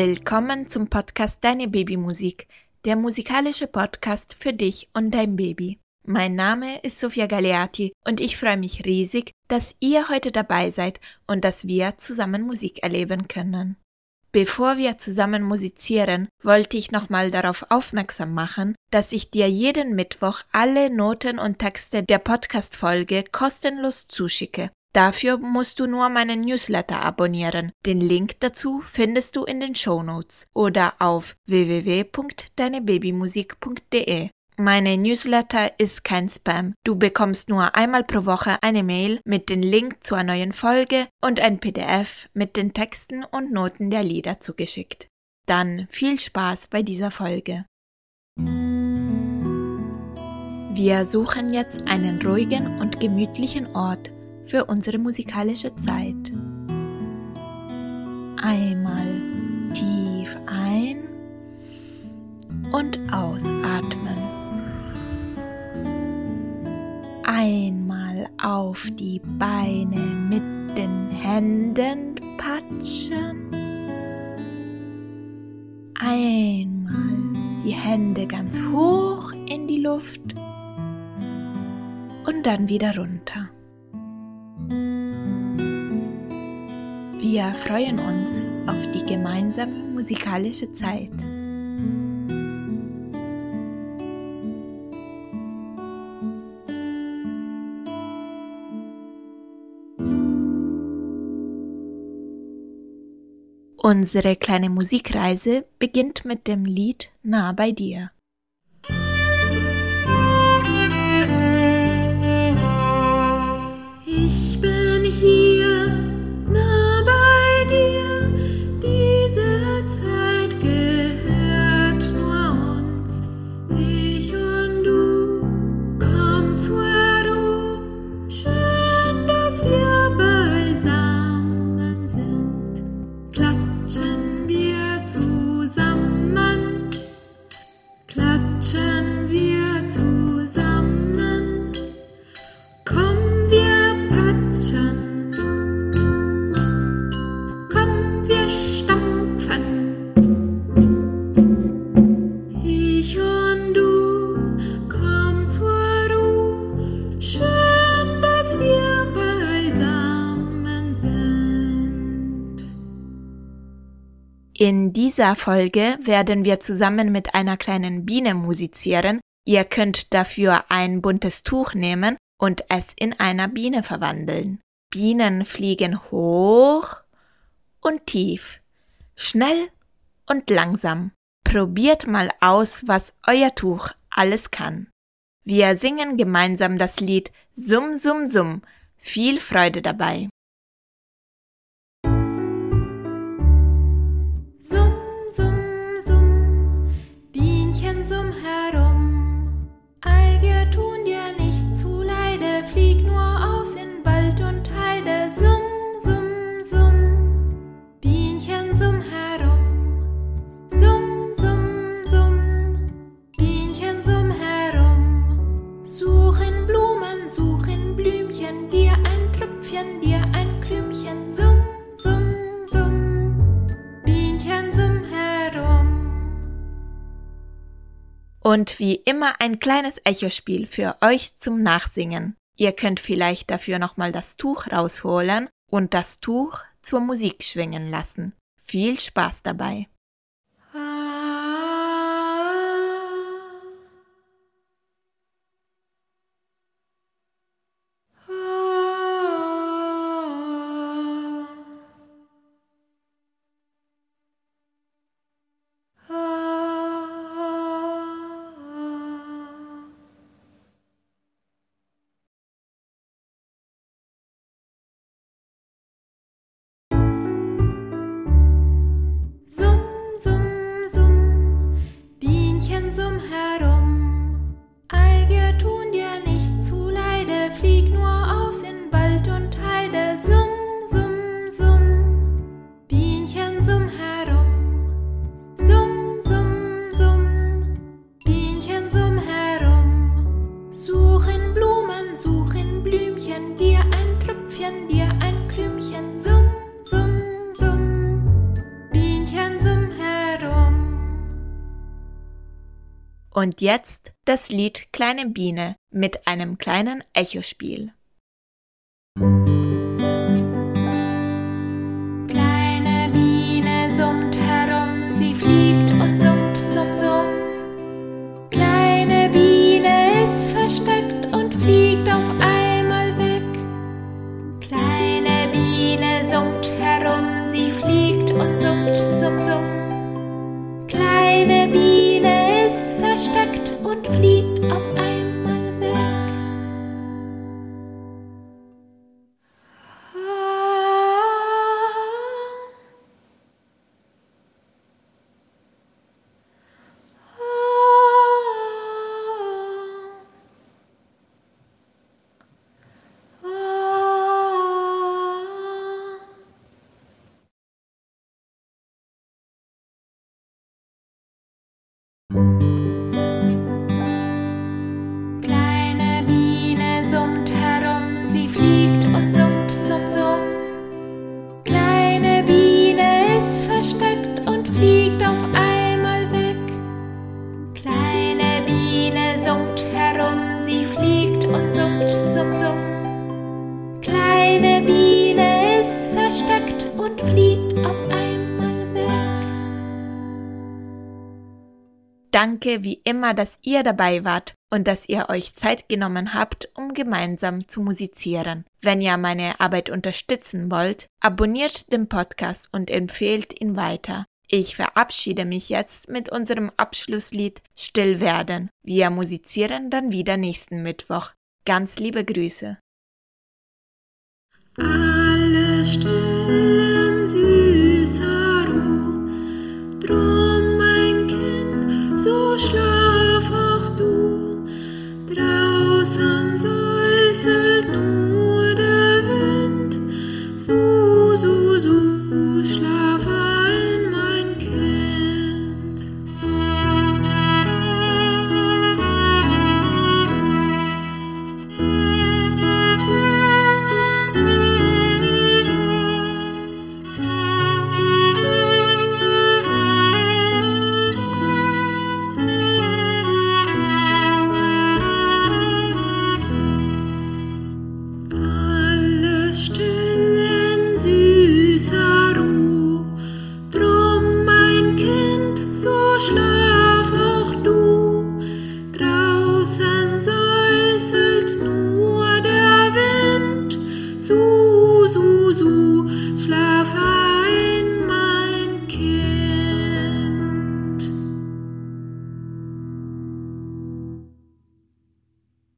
Willkommen zum Podcast Deine Babymusik, der musikalische Podcast für dich und dein Baby. Mein Name ist Sofia Galeati und ich freue mich riesig, dass ihr heute dabei seid und dass wir zusammen Musik erleben können. Bevor wir zusammen musizieren, wollte ich nochmal darauf aufmerksam machen, dass ich dir jeden Mittwoch alle Noten und Texte der Podcast-Folge kostenlos zuschicke. Dafür musst du nur meinen Newsletter abonnieren. Den Link dazu findest du in den Show Notes oder auf www.deinebabymusik.de. Meine Newsletter ist kein Spam. Du bekommst nur einmal pro Woche eine Mail mit dem Link zur neuen Folge und ein PDF mit den Texten und Noten der Lieder zugeschickt. Dann viel Spaß bei dieser Folge. Wir suchen jetzt einen ruhigen und gemütlichen Ort für unsere musikalische Zeit. Einmal tief ein und ausatmen. Einmal auf die Beine mit den Händen patschen. Einmal die Hände ganz hoch in die Luft und dann wieder runter. Wir freuen uns auf die gemeinsame musikalische Zeit. Unsere kleine Musikreise beginnt mit dem Lied Nah bei dir. In dieser Folge werden wir zusammen mit einer kleinen Biene musizieren. Ihr könnt dafür ein buntes Tuch nehmen und es in einer Biene verwandeln. Bienen fliegen hoch und tief, schnell und langsam. Probiert mal aus, was euer Tuch alles kann. Wir singen gemeinsam das Lied Summ, Summ, Summ. Viel Freude dabei. Und wie immer ein kleines Echospiel für euch zum Nachsingen. Ihr könnt vielleicht dafür nochmal das Tuch rausholen und das Tuch zur Musik schwingen lassen. Viel Spaß dabei! Und jetzt das Lied Kleine Biene mit einem kleinen Echospiel. Kleine fliegt auf einmal weg. Danke wie immer, dass ihr dabei wart und dass ihr euch Zeit genommen habt, um gemeinsam zu musizieren. Wenn ihr meine Arbeit unterstützen wollt, abonniert den Podcast und empfehlt ihn weiter. Ich verabschiede mich jetzt mit unserem Abschlusslied Still werden. Wir musizieren dann wieder nächsten Mittwoch. Ganz liebe Grüße. Ah.